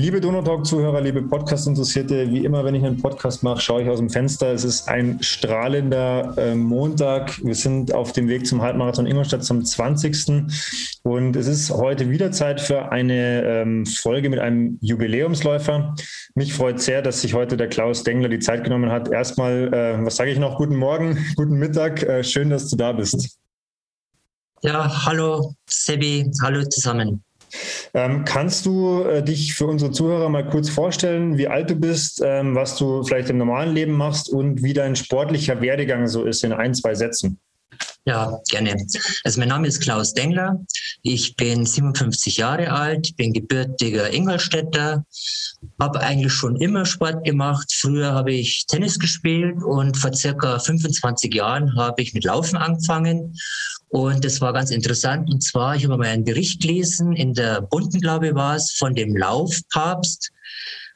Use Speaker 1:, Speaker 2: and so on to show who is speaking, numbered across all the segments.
Speaker 1: Liebe Donotalk-Zuhörer, liebe Podcast-Interessierte, wie immer, wenn ich einen Podcast mache, schaue ich aus dem Fenster. Es ist ein strahlender äh, Montag. Wir sind auf dem Weg zum Halbmarathon Ingolstadt zum 20. Und es ist heute wieder Zeit für eine ähm, Folge mit einem Jubiläumsläufer. Mich freut sehr, dass sich heute der Klaus Dengler die Zeit genommen hat. Erstmal, äh, was sage ich noch? Guten Morgen, guten Mittag. Äh, schön, dass du da bist.
Speaker 2: Ja, hallo Sebi, hallo zusammen.
Speaker 1: Ähm, kannst du äh, dich für unsere Zuhörer mal kurz vorstellen, wie alt du bist, ähm, was du vielleicht im normalen Leben machst und wie dein sportlicher Werdegang so ist in ein, zwei Sätzen?
Speaker 2: Ja, gerne. Also mein Name ist Klaus Dengler. Ich bin 57 Jahre alt, bin gebürtiger Ingolstädter, habe eigentlich schon immer Sport gemacht. Früher habe ich Tennis gespielt und vor circa 25 Jahren habe ich mit Laufen angefangen und das war ganz interessant. Und zwar, ich habe mal einen Bericht gelesen, in der Bunten, glaube ich, war es, von dem Laufpapst,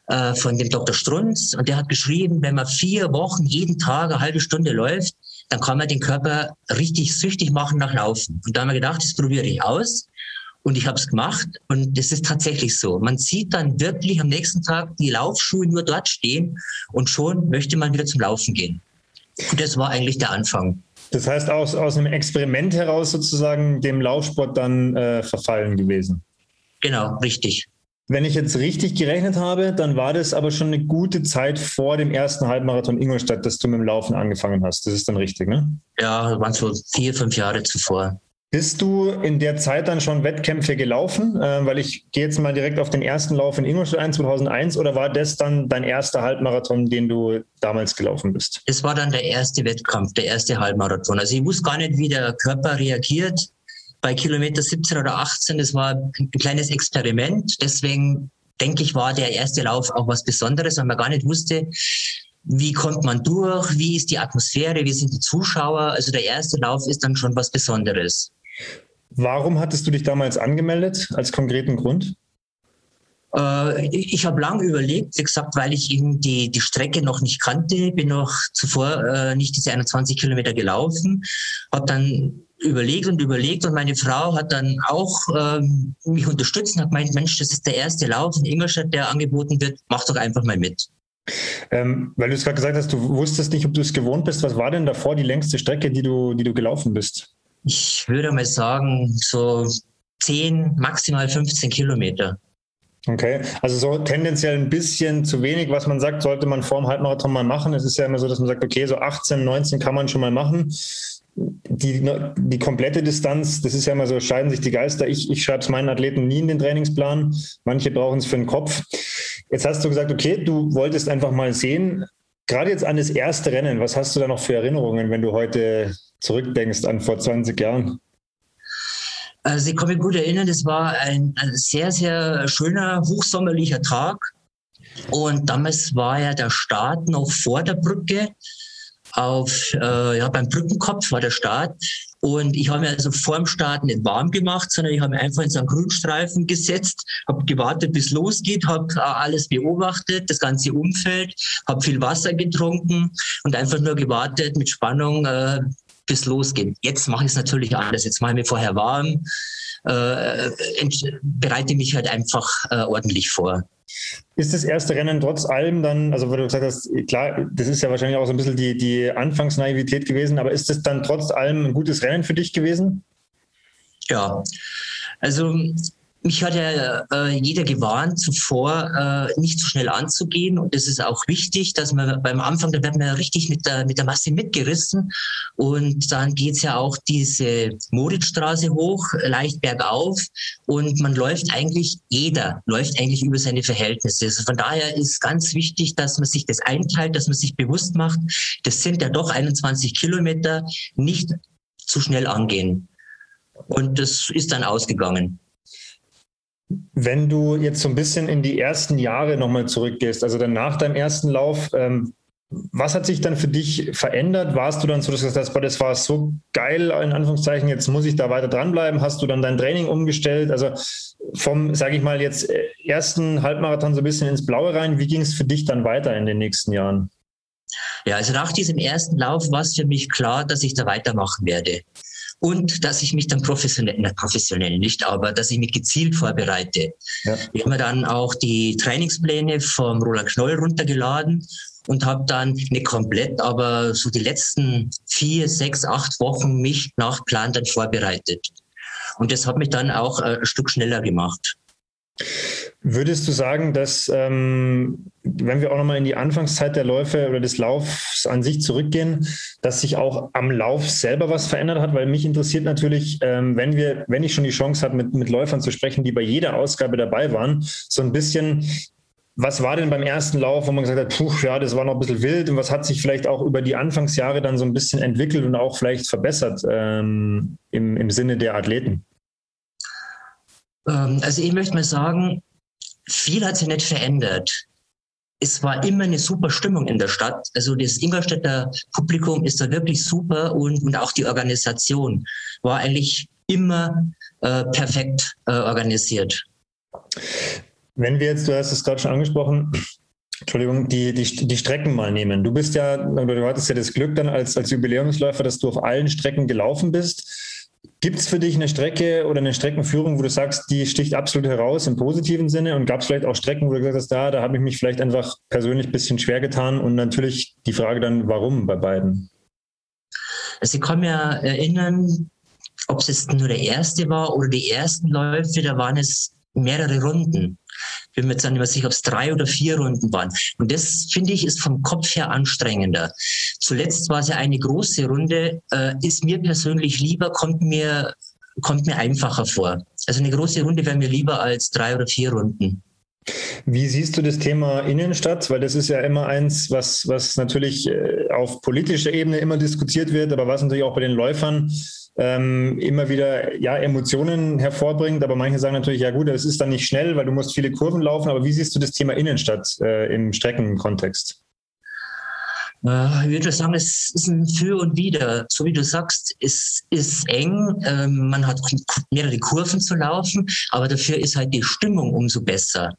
Speaker 2: äh, von dem Dr. Strunz. Und der hat geschrieben, wenn man vier Wochen jeden Tag eine halbe Stunde läuft, dann kann man den Körper richtig süchtig machen nach Laufen. Und da haben wir gedacht, das probiere ich aus. Und ich habe es gemacht und es ist tatsächlich so. Man sieht dann wirklich am nächsten Tag die Laufschuhe nur dort stehen und schon möchte man wieder zum Laufen gehen. Und das war eigentlich der Anfang.
Speaker 1: Das heißt, aus, aus einem Experiment heraus sozusagen dem Laufsport dann äh, verfallen gewesen.
Speaker 2: Genau, richtig.
Speaker 1: Wenn ich jetzt richtig gerechnet habe, dann war das aber schon eine gute Zeit vor dem ersten Halbmarathon Ingolstadt, dass du mit dem Laufen angefangen hast. Das ist dann richtig, ne?
Speaker 2: Ja, waren so vier, fünf Jahre zuvor.
Speaker 1: Bist du in der Zeit dann schon Wettkämpfe gelaufen? Äh, weil ich gehe jetzt mal direkt auf den ersten Lauf in Ingolstadt ein, 2001, oder war das dann dein erster Halbmarathon, den du damals gelaufen bist?
Speaker 2: Es war dann der erste Wettkampf, der erste Halbmarathon. Also ich wusste gar nicht, wie der Körper reagiert bei Kilometer 17 oder 18. Das war ein kleines Experiment. Deswegen denke ich, war der erste Lauf auch was Besonderes, weil man gar nicht wusste, wie kommt man durch, wie ist die Atmosphäre, wie sind die Zuschauer. Also der erste Lauf ist dann schon was Besonderes.
Speaker 1: Warum hattest du dich damals angemeldet als konkreten Grund?
Speaker 2: Äh, ich habe lange überlegt, wie gesagt, weil ich eben die, die Strecke noch nicht kannte, bin noch zuvor äh, nicht diese 21 Kilometer gelaufen, habe dann überlegt und überlegt und meine Frau hat dann auch ähm, mich unterstützt und hat gemeint, Mensch, das ist der erste Lauf in Ingolstadt, der angeboten wird, mach doch einfach mal mit.
Speaker 1: Ähm, weil du es gerade gesagt hast, du wusstest nicht, ob du es gewohnt bist. Was war denn davor die längste Strecke, die du, die du gelaufen bist?
Speaker 2: Ich würde mal sagen, so 10, maximal 15 Kilometer.
Speaker 1: Okay, also so tendenziell ein bisschen zu wenig, was man sagt, sollte man vor dem Halbmarathon mal machen. Es ist ja immer so, dass man sagt, okay, so 18, 19 kann man schon mal machen. Die, die komplette Distanz, das ist ja immer so, scheiden sich die Geister. Ich, ich schreibe es meinen Athleten nie in den Trainingsplan. Manche brauchen es für den Kopf. Jetzt hast du gesagt, okay, du wolltest einfach mal sehen, gerade jetzt an das erste Rennen, was hast du da noch für Erinnerungen, wenn du heute zurückdenkst an vor 20 Jahren?
Speaker 2: Also ich kann mich gut erinnern, das war ein, ein sehr, sehr schöner, hochsommerlicher Tag. Und damals war ja der Start noch vor der Brücke. Auf, äh, ja, beim Brückenkopf war der Start. Und ich habe mir also vor dem Start nicht warm gemacht, sondern ich habe mir einfach in so einen Grünstreifen gesetzt, habe gewartet, bis losgeht, habe äh, alles beobachtet, das ganze Umfeld, habe viel Wasser getrunken und einfach nur gewartet mit Spannung, äh, bis losgeht. Jetzt mache ich es natürlich anders. Jetzt mache ich mir vorher warm, äh, bereite mich halt einfach äh, ordentlich vor.
Speaker 1: Ist das erste Rennen trotz allem dann, also weil du gesagt hast, klar, das ist ja wahrscheinlich auch so ein bisschen die, die Anfangsnaivität gewesen, aber ist das dann trotz allem ein gutes Rennen für dich gewesen?
Speaker 2: Ja, also mich hat ja äh, jeder gewarnt, zuvor äh, nicht zu so schnell anzugehen. Und es ist auch wichtig, dass man beim Anfang, da wird man ja richtig mit der, mit der Masse mitgerissen. Und dann geht's ja auch diese Moritzstraße hoch, leicht bergauf. Und man läuft eigentlich, jeder läuft eigentlich über seine Verhältnisse. Also von daher ist ganz wichtig, dass man sich das einteilt, dass man sich bewusst macht, das sind ja doch 21 Kilometer, nicht zu schnell angehen. Und das ist dann ausgegangen.
Speaker 1: Wenn du jetzt so ein bisschen in die ersten Jahre nochmal zurückgehst, also dann nach deinem ersten Lauf, ähm, was hat sich dann für dich verändert? Warst du dann so, dass du gesagt hast, das war so geil, in Anführungszeichen, jetzt muss ich da weiter dranbleiben? Hast du dann dein Training umgestellt? Also vom, sage ich mal, jetzt äh, ersten Halbmarathon so ein bisschen ins Blaue rein. Wie ging es für dich dann weiter in den nächsten Jahren?
Speaker 2: Ja, also nach diesem ersten Lauf war es für mich klar, dass ich da weitermachen werde. Und dass ich mich dann professionell, na, professionell nicht, aber dass ich mich gezielt vorbereite. Ja. Ich habe mir dann auch die Trainingspläne vom Roland Knoll runtergeladen und habe dann nicht komplett, aber so die letzten vier, sechs, acht Wochen mich nach Plan dann vorbereitet. Und das hat mich dann auch äh, ein Stück schneller gemacht.
Speaker 1: Würdest du sagen, dass, ähm, wenn wir auch nochmal in die Anfangszeit der Läufe oder des Laufs an sich zurückgehen, dass sich auch am Lauf selber was verändert hat? Weil mich interessiert natürlich, ähm, wenn wir, wenn ich schon die Chance habe, mit, mit Läufern zu sprechen, die bei jeder Ausgabe dabei waren, so ein bisschen, was war denn beim ersten Lauf, wo man gesagt hat, puh, ja, das war noch ein bisschen wild und was hat sich vielleicht auch über die Anfangsjahre dann so ein bisschen entwickelt und auch vielleicht verbessert ähm, im, im Sinne der Athleten?
Speaker 2: Ähm, also ich möchte mal sagen, viel hat sich nicht verändert. Es war immer eine super Stimmung in der Stadt. Also das Ingolstädter Publikum ist da wirklich super und, und auch die Organisation war eigentlich immer äh, perfekt äh, organisiert.
Speaker 1: Wenn wir jetzt, du hast es gerade schon angesprochen, Entschuldigung, die, die, die Strecken mal nehmen. Du bist ja, du hattest ja das Glück dann als, als Jubiläumsläufer, dass du auf allen Strecken gelaufen bist. Gibt es für dich eine Strecke oder eine Streckenführung, wo du sagst, die sticht absolut heraus im positiven Sinne? Und gab es vielleicht auch Strecken, wo du gesagt hast, da, da habe ich mich vielleicht einfach persönlich ein bisschen schwer getan? Und natürlich die Frage dann, warum bei beiden?
Speaker 2: Also ich kann mir erinnern, ob es jetzt nur der erste war oder die ersten Läufe, da waren es mehrere Runden bin mir jetzt nicht mehr sicher, ob es drei oder vier Runden waren. Und das, finde ich, ist vom Kopf her anstrengender. Zuletzt war es ja eine große Runde, äh, ist mir persönlich lieber, kommt mir, kommt mir einfacher vor. Also eine große Runde wäre mir lieber als drei oder vier Runden.
Speaker 1: Wie siehst du das Thema Innenstadt? Weil das ist ja immer eins, was, was natürlich äh, auf politischer Ebene immer diskutiert wird, aber was natürlich auch bei den Läufern ähm, immer wieder ja, Emotionen hervorbringt. Aber manche sagen natürlich, ja gut, das ist dann nicht schnell, weil du musst viele Kurven laufen. Aber wie siehst du das Thema Innenstadt äh, im Streckenkontext?
Speaker 2: Äh, ich würde sagen, es ist ein Für und Wider. So wie du sagst, es ist eng. Ähm, man hat mehrere Kurven zu laufen, aber dafür ist halt die Stimmung umso besser.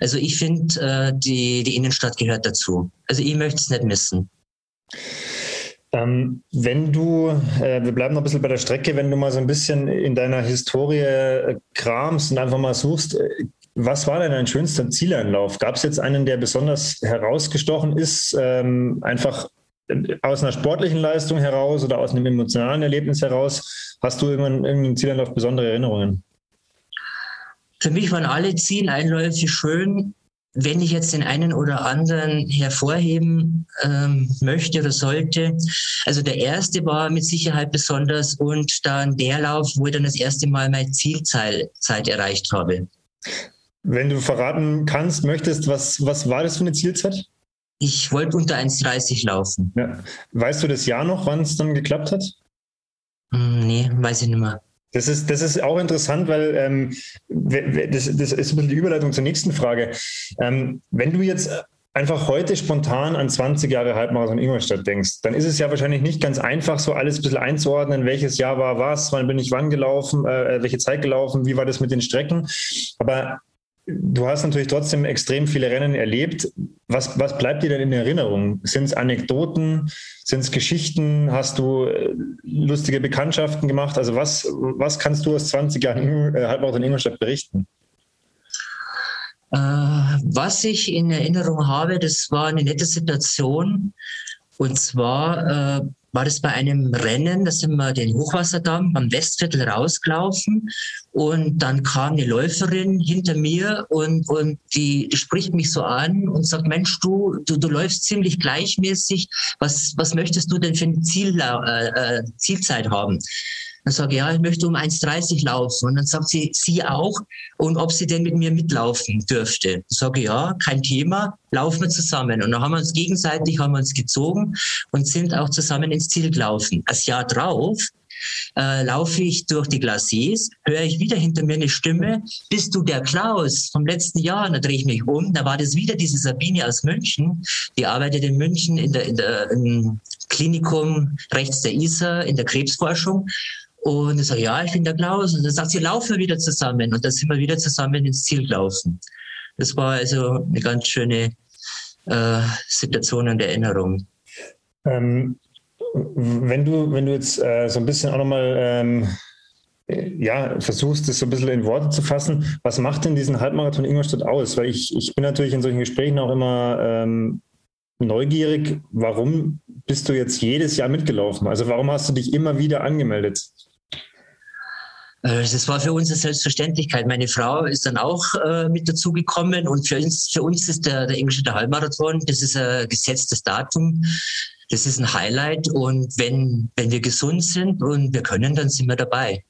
Speaker 2: Also ich finde, äh, die, die Innenstadt gehört dazu. Also ich möchte es nicht missen.
Speaker 1: Ähm, wenn du, äh, wir bleiben noch ein bisschen bei der Strecke, wenn du mal so ein bisschen in deiner Historie äh, kramst und einfach mal suchst, äh, was war denn dein schönster Zieleinlauf? Gab es jetzt einen, der besonders herausgestochen ist, ähm, einfach äh, aus einer sportlichen Leistung heraus oder aus einem emotionalen Erlebnis heraus? Hast du irgendwann irgendeinen Zieleinlauf besondere Erinnerungen?
Speaker 2: Für mich waren alle Zieleinläufe schön. Wenn ich jetzt den einen oder anderen hervorheben ähm, möchte oder sollte, also der erste war mit Sicherheit besonders und dann der Lauf, wo ich dann das erste Mal meine Zielzeit erreicht habe.
Speaker 1: Wenn du verraten kannst, möchtest, was, was war das für eine Zielzeit?
Speaker 2: Ich wollte unter 1,30 laufen.
Speaker 1: Ja. Weißt du das Jahr noch, wann es dann geklappt hat?
Speaker 2: Hm, nee, weiß ich nicht mehr.
Speaker 1: Das ist, das ist auch interessant, weil ähm, das, das ist ein bisschen die Überleitung zur nächsten Frage. Ähm, wenn du jetzt einfach heute spontan an 20 Jahre Halbmarathon Ingolstadt denkst, dann ist es ja wahrscheinlich nicht ganz einfach, so alles ein bisschen einzuordnen, welches Jahr war was, wann bin ich wann gelaufen, äh, welche Zeit gelaufen, wie war das mit den Strecken. Aber Du hast natürlich trotzdem extrem viele Rennen erlebt. Was, was bleibt dir denn in Erinnerung? Sind es Anekdoten? Sind es Geschichten? Hast du äh, lustige Bekanntschaften gemacht? Also was, was kannst du aus 20 Jahren äh, Halbmarathon in Ingolstadt berichten?
Speaker 2: Äh, was ich in Erinnerung habe, das war eine nette Situation. Und zwar äh, war das bei einem Rennen, da sind wir den Hochwasserdamm am Westviertel rausgelaufen und dann kam eine Läuferin hinter mir und, und die, spricht mich so an und sagt, Mensch, du, du, du läufst ziemlich gleichmäßig, was, was möchtest du denn für eine Ziel, äh, äh Zielzeit haben? Dann sage ich, ja, ich möchte um 1,30 laufen. Und dann sagt sie, sie auch. Und ob sie denn mit mir mitlaufen dürfte. Dann sage ich, ja, kein Thema, laufen wir zusammen. Und dann haben wir uns gegenseitig, haben wir uns gezogen und sind auch zusammen ins Ziel gelaufen. Das Jahr drauf äh, laufe ich durch die Glaciers, höre ich wieder hinter mir eine Stimme, bist du der Klaus vom letzten Jahr? Und dann drehe ich mich um, da war das wieder diese Sabine aus München, die arbeitet in München in der, in der im Klinikum rechts der Isar in der Krebsforschung und ich sage, ja, ich bin der Klaus. Und dann sagt sie, laufen wir wieder zusammen. Und dann sind wir wieder zusammen ins Ziel gelaufen. Das war also eine ganz schöne äh, Situation und Erinnerung.
Speaker 1: Ähm, wenn du, wenn du jetzt äh, so ein bisschen auch nochmal ähm, ja, versuchst, das so ein bisschen in Worte zu fassen, was macht denn diesen Halbmarathon Ingolstadt aus? Weil ich, ich bin natürlich in solchen Gesprächen auch immer ähm, neugierig, warum bist du jetzt jedes Jahr mitgelaufen? Also warum hast du dich immer wieder angemeldet?
Speaker 2: Äh, das war für uns eine Selbstverständlichkeit. Meine Frau ist dann auch äh, mit dazugekommen und für uns, für uns ist der, der Ingolstädter Halbmarathon, das ist ein gesetztes Datum. Das ist ein Highlight und wenn, wenn wir gesund sind und wir können, dann sind wir dabei.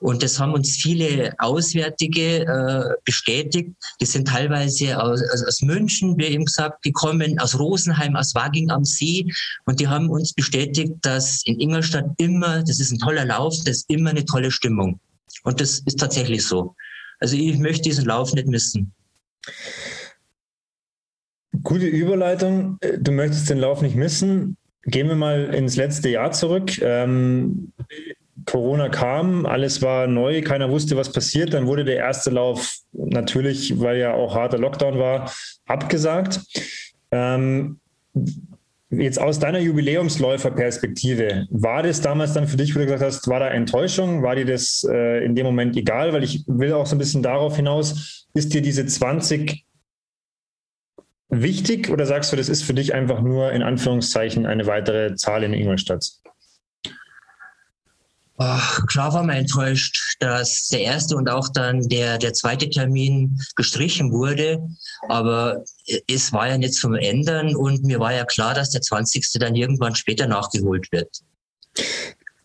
Speaker 2: Und das haben uns viele Auswärtige äh, bestätigt. Die sind teilweise aus, aus, München, wie eben gesagt, gekommen, aus Rosenheim, aus Waging am See. Und die haben uns bestätigt, dass in Ingolstadt immer, das ist ein toller Lauf, das ist immer eine tolle Stimmung. Und das ist tatsächlich so. Also ich möchte diesen Lauf nicht missen.
Speaker 1: Gute Überleitung. Du möchtest den Lauf nicht missen. Gehen wir mal ins letzte Jahr zurück. Ähm, Corona kam, alles war neu, keiner wusste, was passiert. Dann wurde der erste Lauf natürlich, weil ja auch harter Lockdown war, abgesagt. Ähm, jetzt aus deiner Jubiläumsläuferperspektive, war das damals dann für dich, wo du gesagt hast, war da Enttäuschung? War dir das äh, in dem Moment egal? Weil ich will auch so ein bisschen darauf hinaus, ist dir diese 20 wichtig oder sagst du, das ist für dich einfach nur in Anführungszeichen eine weitere Zahl in Ingolstadt?
Speaker 2: Ach, klar war man enttäuscht, dass der erste und auch dann der, der zweite Termin gestrichen wurde. Aber es war ja nicht zum Ändern und mir war ja klar, dass der 20. dann irgendwann später nachgeholt wird.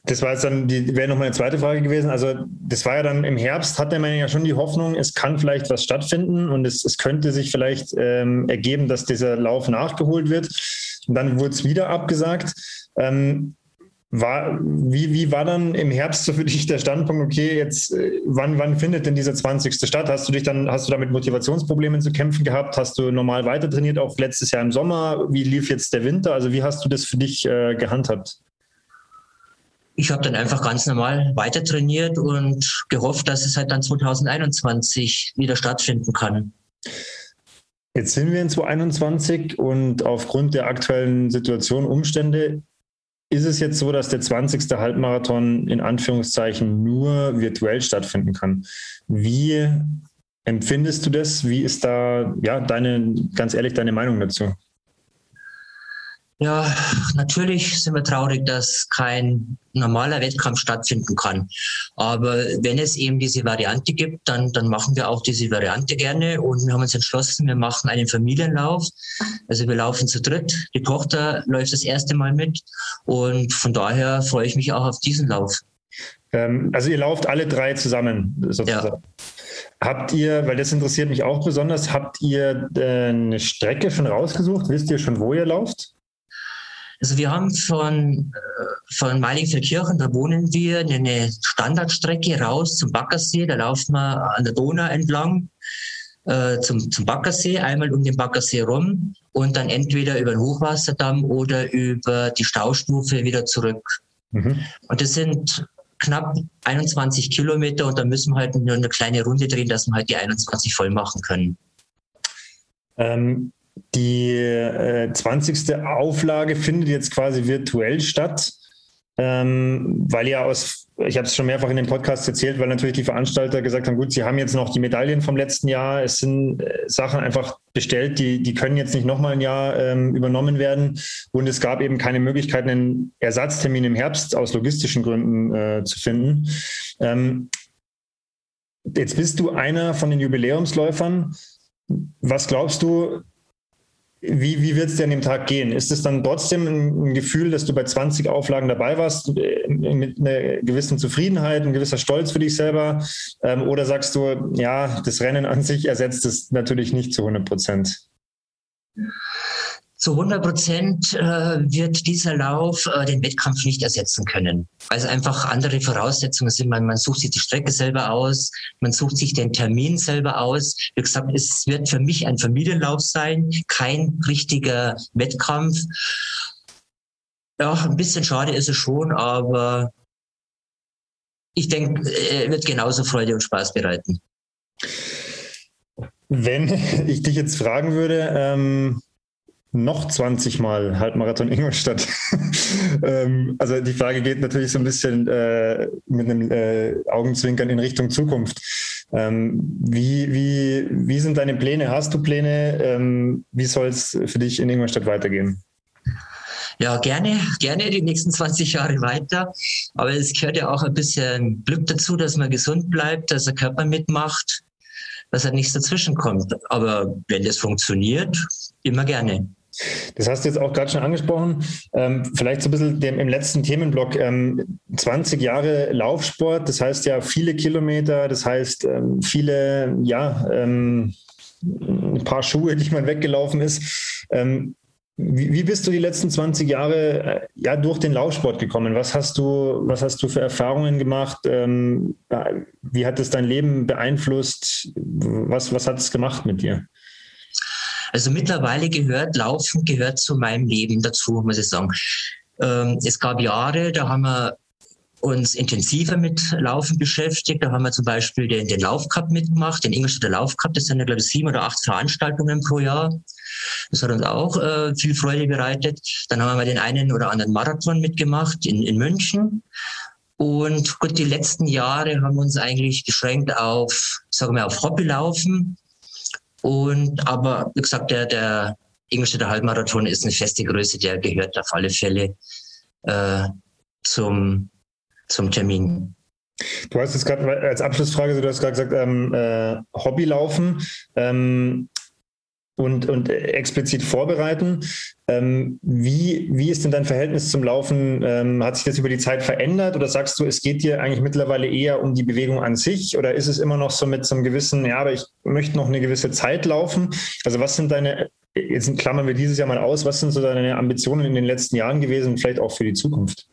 Speaker 1: Das war jetzt dann, die wäre noch meine zweite Frage gewesen. Also, das war ja dann im Herbst, hatte man ja schon die Hoffnung, es kann vielleicht was stattfinden und es, es könnte sich vielleicht ähm, ergeben, dass dieser Lauf nachgeholt wird. Und dann wurde es wieder abgesagt. Ähm, war, wie, wie war dann im Herbst so für dich der Standpunkt, okay, jetzt äh, wann, wann findet denn dieser 20. statt? Hast du dich dann, hast du damit Motivationsproblemen zu kämpfen gehabt? Hast du normal weiter trainiert, auch letztes Jahr im Sommer? Wie lief jetzt der Winter? Also wie hast du das für dich äh, gehandhabt?
Speaker 2: Ich habe dann einfach ganz normal weiter trainiert und gehofft, dass es halt dann 2021 wieder stattfinden kann.
Speaker 1: Jetzt sind wir in 2021 und aufgrund der aktuellen Situation, Umstände, ist es jetzt so, dass der 20. Halbmarathon in Anführungszeichen nur virtuell stattfinden kann. Wie empfindest du das? Wie ist da, ja, deine, ganz ehrlich, deine Meinung dazu?
Speaker 2: Ja, natürlich sind wir traurig, dass kein normaler Wettkampf stattfinden kann. Aber wenn es eben diese Variante gibt, dann, dann machen wir auch diese Variante gerne. Und wir haben uns entschlossen, wir machen einen Familienlauf. Also wir laufen zu dritt. Die Tochter läuft das erste Mal mit. Und von daher freue ich mich auch auf diesen Lauf.
Speaker 1: Ähm, also ihr lauft alle drei zusammen sozusagen. Ja. Habt ihr, weil das interessiert mich auch besonders, habt ihr äh, eine Strecke schon rausgesucht? Wisst ihr schon, wo ihr lauft?
Speaker 2: Also wir haben von, äh, von Meilingfeldkirchen, da wohnen wir, eine Standardstrecke raus zum Baggersee. Da laufen wir an der Donau entlang äh, zum, zum Baggersee, einmal um den Baggersee rum und dann entweder über den Hochwasserdamm oder über die Staustufe wieder zurück. Mhm. Und das sind knapp 21 Kilometer und da müssen wir halt nur eine kleine Runde drehen, dass wir halt die 21 voll machen können.
Speaker 1: Ähm, die äh, 20. Auflage findet jetzt quasi virtuell statt, ähm, weil ja aus, ich habe es schon mehrfach in dem Podcast erzählt, weil natürlich die Veranstalter gesagt haben, gut, sie haben jetzt noch die Medaillen vom letzten Jahr, es sind äh, Sachen einfach bestellt, die, die können jetzt nicht nochmal ein Jahr ähm, übernommen werden und es gab eben keine Möglichkeit, einen Ersatztermin im Herbst aus logistischen Gründen äh, zu finden. Ähm, jetzt bist du einer von den Jubiläumsläufern. Was glaubst du, wie, wie wird es dir an dem Tag gehen? Ist es dann trotzdem ein, Gefühl, dass du bei 20 Auflagen dabei warst, äh, mit einer gewissen Zufriedenheit, ein gewisser Stolz für dich selber? Ähm, oder sagst du, ja, das Rennen an sich ersetzt es natürlich nicht zu 100 Prozent?
Speaker 2: Zu 100 Prozent äh, wird dieser Lauf äh, den Wettkampf nicht ersetzen können. Also einfach andere Voraussetzungen sind. Man, man sucht sich die Strecke selber aus, man sucht sich den Termin selber aus. Wie gesagt, es wird für mich ein Familienlauf sein, kein richtiger Wettkampf. Ja, ein bisschen schade ist es schon, aber ich denke, er wird genauso Freude und Spaß bereiten.
Speaker 1: Wenn ich dich jetzt fragen würde, ähm noch 20 Mal Halbmarathon Ingolstadt? ähm, also die Frage geht natürlich so ein bisschen äh, mit einem äh, Augenzwinkern in Richtung Zukunft. Ähm, wie, wie, wie sind deine Pläne? Hast du Pläne? Ähm, wie soll es für dich in Ingolstadt weitergehen?
Speaker 2: Ja, gerne, gerne die nächsten 20 Jahre weiter. Aber es gehört ja auch ein bisschen Glück dazu, dass man gesund bleibt, dass der Körper mitmacht, dass halt nichts dazwischen kommt. Aber wenn das funktioniert, immer gerne.
Speaker 1: Das hast du jetzt auch gerade schon angesprochen. Ähm, vielleicht so ein bisschen dem, im letzten Themenblock. Ähm, 20 Jahre Laufsport, das heißt ja viele Kilometer, das heißt ähm, viele, ja, ähm, ein paar Schuhe, die man weggelaufen ist. Ähm, wie, wie, bist du die letzten 20 Jahre äh, ja, durch den Laufsport gekommen? Was hast du, was hast du für Erfahrungen gemacht? Ähm, wie hat es dein Leben beeinflusst? Was, was hat es gemacht mit dir?
Speaker 2: Also mittlerweile gehört Laufen gehört zu meinem Leben dazu, muss ich sagen. Ähm, es gab Jahre, da haben wir uns intensiver mit Laufen beschäftigt. Da haben wir zum Beispiel den, den Laufcup mitgemacht, den Ingolstädter Laufcup. Das sind ja, glaube ich, sieben oder acht Veranstaltungen pro Jahr. Das hat uns auch äh, viel Freude bereitet. Dann haben wir den einen oder anderen Marathon mitgemacht in, in München. Und gut, die letzten Jahre haben wir uns eigentlich beschränkt auf, sagen wir, auf Hobbylaufen. Und aber wie gesagt, der, der Ingolstädter Halbmarathon ist eine feste Größe, der gehört auf alle Fälle äh, zum, zum Termin.
Speaker 1: Du hast jetzt gerade als Abschlussfrage, du hast gerade gesagt, ähm, äh, Hobbylaufen. Ähm, und, und explizit vorbereiten. Ähm, wie, wie ist denn dein Verhältnis zum Laufen? Ähm, hat sich das über die Zeit verändert oder sagst du, es geht dir eigentlich mittlerweile eher um die Bewegung an sich oder ist es immer noch so mit so einem gewissen, ja, aber ich möchte noch eine gewisse Zeit laufen? Also was sind deine, jetzt klammern wir dieses Jahr mal aus, was sind so deine Ambitionen in den letzten Jahren gewesen, vielleicht auch für die Zukunft?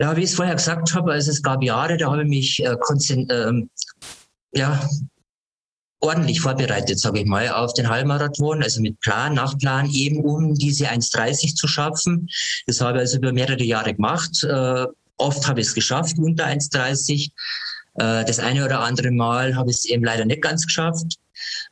Speaker 2: Ja, wie ich es vorher gesagt habe, also es gab Jahre, da habe ich mich äh, ähm, ja, ordentlich vorbereitet, sage ich mal, auf den Halbmarathon, also mit Plan, nach Plan, eben um diese 1,30 zu schaffen. Das habe ich also über mehrere Jahre gemacht. Äh, oft habe ich es geschafft, unter 1,30. Äh, das eine oder andere Mal habe ich es eben leider nicht ganz geschafft.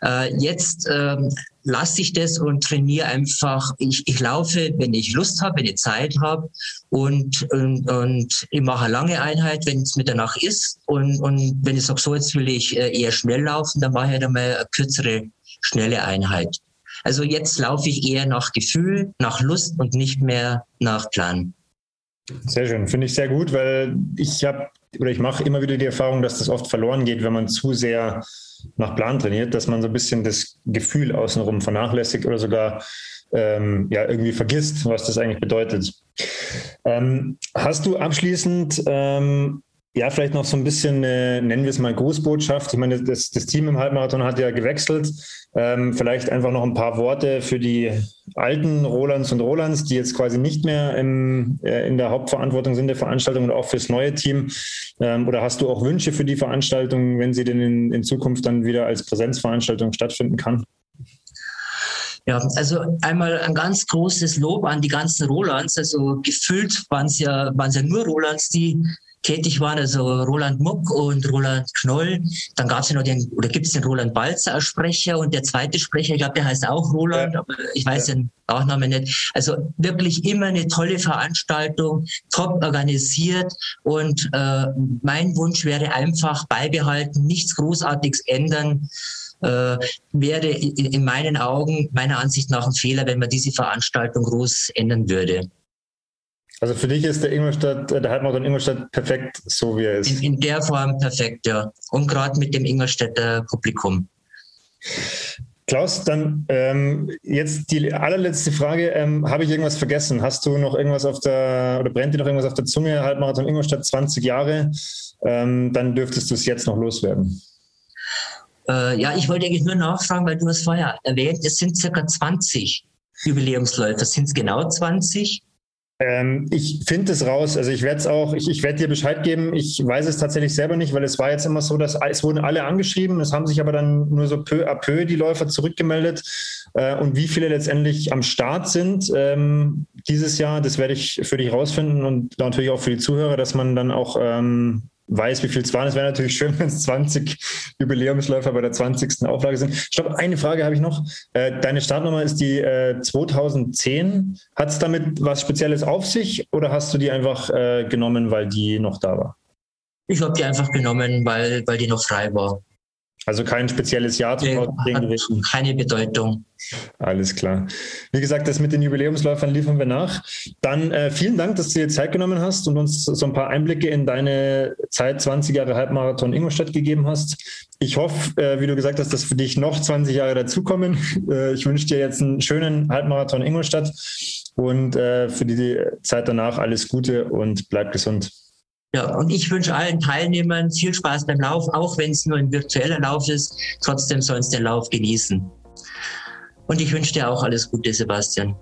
Speaker 2: Äh, jetzt ähm, lasse ich das und trainiere einfach. Ich, ich laufe, wenn ich Lust habe, wenn ich Zeit habe und, und, und ich mache eine lange Einheit, wenn es mit der Nacht ist. Und, und wenn ich sage, so jetzt will ich äh, eher schnell laufen, dann mache ich dann mal eine kürzere, schnelle Einheit. Also jetzt laufe ich eher nach Gefühl, nach Lust und nicht mehr nach Plan.
Speaker 1: Sehr schön, finde ich sehr gut, weil ich habe oder ich mache immer wieder die Erfahrung, dass das oft verloren geht, wenn man zu sehr nach Plan trainiert, dass man so ein bisschen das Gefühl außenrum vernachlässigt oder sogar ähm, ja, irgendwie vergisst, was das eigentlich bedeutet. Ähm, hast du abschließend ähm, ja, vielleicht noch so ein bisschen, äh, nennen wir es mal Grußbotschaft. Ich meine, das, das Team im Halbmarathon hat ja gewechselt. Ähm, vielleicht einfach noch ein paar Worte für die alten Rolands und Rolands, die jetzt quasi nicht mehr im, äh, in der Hauptverantwortung sind der Veranstaltung und auch fürs neue Team. Ähm, oder hast du auch Wünsche für die Veranstaltung, wenn sie denn in, in Zukunft dann wieder als Präsenzveranstaltung stattfinden kann?
Speaker 2: Ja, also einmal ein ganz großes Lob an die ganzen Rolands. Also gefüllt waren es ja, waren es ja nur Rolands, die tätig waren, also Roland Muck und Roland Knoll. Dann gab es ja noch den, oder gibt es den Roland Balzer als Sprecher und der zweite Sprecher, ich glaube, der heißt auch Roland, ja. aber ich weiß ja. den Nachnamen nicht. Also wirklich immer eine tolle Veranstaltung, top organisiert und äh, mein Wunsch wäre einfach beibehalten, nichts Großartiges ändern. Äh, wäre in, in meinen Augen, meiner Ansicht nach ein Fehler, wenn man diese Veranstaltung groß ändern würde.
Speaker 1: Also für dich ist der Ingolstadt, der Halbmarathon Ingolstadt perfekt, so wie er ist.
Speaker 2: In, in der Form perfekt, ja. Und gerade mit dem Ingolstädter Publikum.
Speaker 1: Klaus, dann ähm, jetzt die allerletzte Frage. Ähm, Habe ich irgendwas vergessen? Hast du noch irgendwas auf der, oder brennt dir noch irgendwas auf der Zunge? Halbmarathon Ingolstadt 20 Jahre. Ähm, dann dürftest du es jetzt noch loswerden.
Speaker 2: Äh, ja, ich wollte eigentlich nur nachfragen, weil du es vorher erwähnt, es sind circa 20 Jubiläumsläufer. Sind es genau 20?
Speaker 1: Ähm, ich finde es raus. Also ich werde es auch, ich, ich werde dir Bescheid geben. Ich weiß es tatsächlich selber nicht, weil es war jetzt immer so, dass es wurden alle angeschrieben. Es haben sich aber dann nur so peu à peu die Läufer zurückgemeldet. Äh, und wie viele letztendlich am Start sind ähm, dieses Jahr, das werde ich für dich rausfinden und natürlich auch für die Zuhörer, dass man dann auch ähm, weiß, wie viel es waren. Es wäre natürlich schön, wenn es 20 Jubiläumsläufer bei der 20. Auflage sind. Ich glaube, eine Frage habe ich noch. Äh, deine Startnummer ist die äh, 2010. Hat es damit was Spezielles auf sich oder hast du die einfach äh, genommen, weil die noch da war?
Speaker 2: Ich habe die einfach genommen, weil, weil die noch frei war.
Speaker 1: Also kein spezielles Jahr
Speaker 2: zu gewesen. Keine Bedeutung.
Speaker 1: Alles klar. Wie gesagt, das mit den Jubiläumsläufern liefern wir nach. Dann äh, vielen Dank, dass du dir Zeit genommen hast und uns so ein paar Einblicke in deine Zeit 20 Jahre Halbmarathon Ingolstadt gegeben hast. Ich hoffe, äh, wie du gesagt hast, dass für dich noch 20 Jahre dazukommen. Äh, ich wünsche dir jetzt einen schönen Halbmarathon Ingolstadt und äh, für die Zeit danach alles Gute und bleib gesund.
Speaker 2: Ja, und ich wünsche allen Teilnehmern viel Spaß beim Lauf, auch wenn es nur ein virtueller Lauf ist. Trotzdem sollen sie den Lauf genießen. Und ich wünsche dir auch alles Gute, Sebastian.